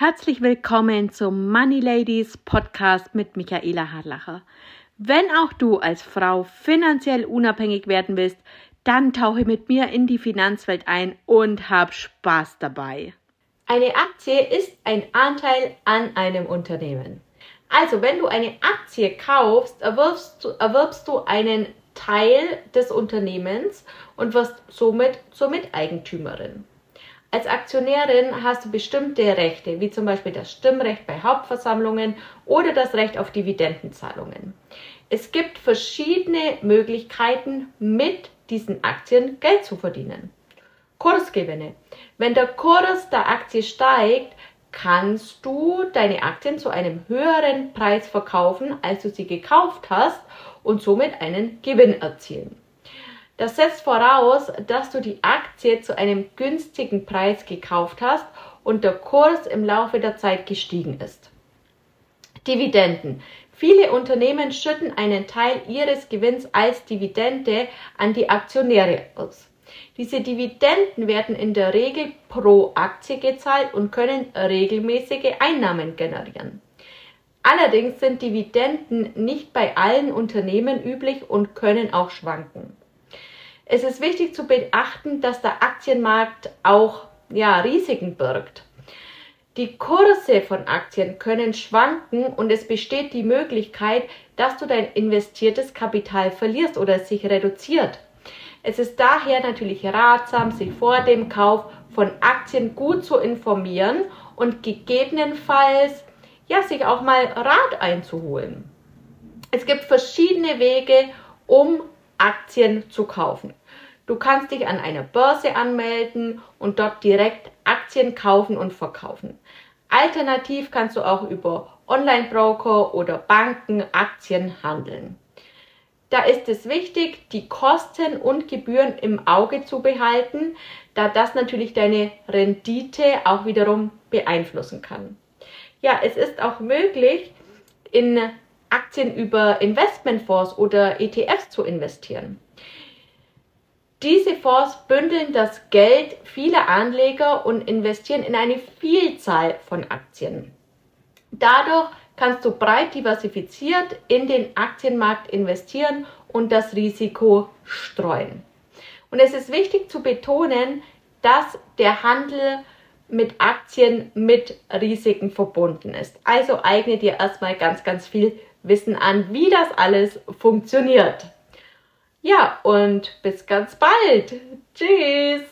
Herzlich willkommen zum Money Ladies Podcast mit Michaela Harlacher. Wenn auch du als Frau finanziell unabhängig werden willst, dann tauche mit mir in die Finanzwelt ein und hab Spaß dabei. Eine Aktie ist ein Anteil an einem Unternehmen. Also, wenn du eine Aktie kaufst, erwirbst du, erwirbst du einen Teil des Unternehmens und wirst somit zur Miteigentümerin. Als Aktionärin hast du bestimmte Rechte, wie zum Beispiel das Stimmrecht bei Hauptversammlungen oder das Recht auf Dividendenzahlungen. Es gibt verschiedene Möglichkeiten, mit diesen Aktien Geld zu verdienen. Kursgewinne. Wenn der Kurs der Aktie steigt, kannst du deine Aktien zu einem höheren Preis verkaufen, als du sie gekauft hast und somit einen Gewinn erzielen. Das setzt voraus, dass du die Aktie zu einem günstigen Preis gekauft hast und der Kurs im Laufe der Zeit gestiegen ist. Dividenden. Viele Unternehmen schütten einen Teil ihres Gewinns als Dividende an die Aktionäre aus. Diese Dividenden werden in der Regel pro Aktie gezahlt und können regelmäßige Einnahmen generieren. Allerdings sind Dividenden nicht bei allen Unternehmen üblich und können auch schwanken. Es ist wichtig zu beachten, dass der Aktienmarkt auch ja, Risiken birgt. Die Kurse von Aktien können schwanken und es besteht die Möglichkeit, dass du dein investiertes Kapital verlierst oder sich reduziert. Es ist daher natürlich ratsam, sich vor dem Kauf von Aktien gut zu informieren und gegebenenfalls ja, sich auch mal Rat einzuholen. Es gibt verschiedene Wege, um Aktien zu kaufen. Du kannst dich an einer Börse anmelden und dort direkt Aktien kaufen und verkaufen. Alternativ kannst du auch über Online-Broker oder Banken Aktien handeln. Da ist es wichtig, die Kosten und Gebühren im Auge zu behalten, da das natürlich deine Rendite auch wiederum beeinflussen kann. Ja, es ist auch möglich, in Aktien über Investmentfonds oder ETFs zu investieren. Diese Fonds bündeln das Geld vieler Anleger und investieren in eine Vielzahl von Aktien. Dadurch kannst du breit diversifiziert in den Aktienmarkt investieren und das Risiko streuen. Und es ist wichtig zu betonen, dass der Handel mit Aktien mit Risiken verbunden ist. Also eigne dir erstmal ganz, ganz viel Wissen an, wie das alles funktioniert. Ja, und bis ganz bald. Tschüss.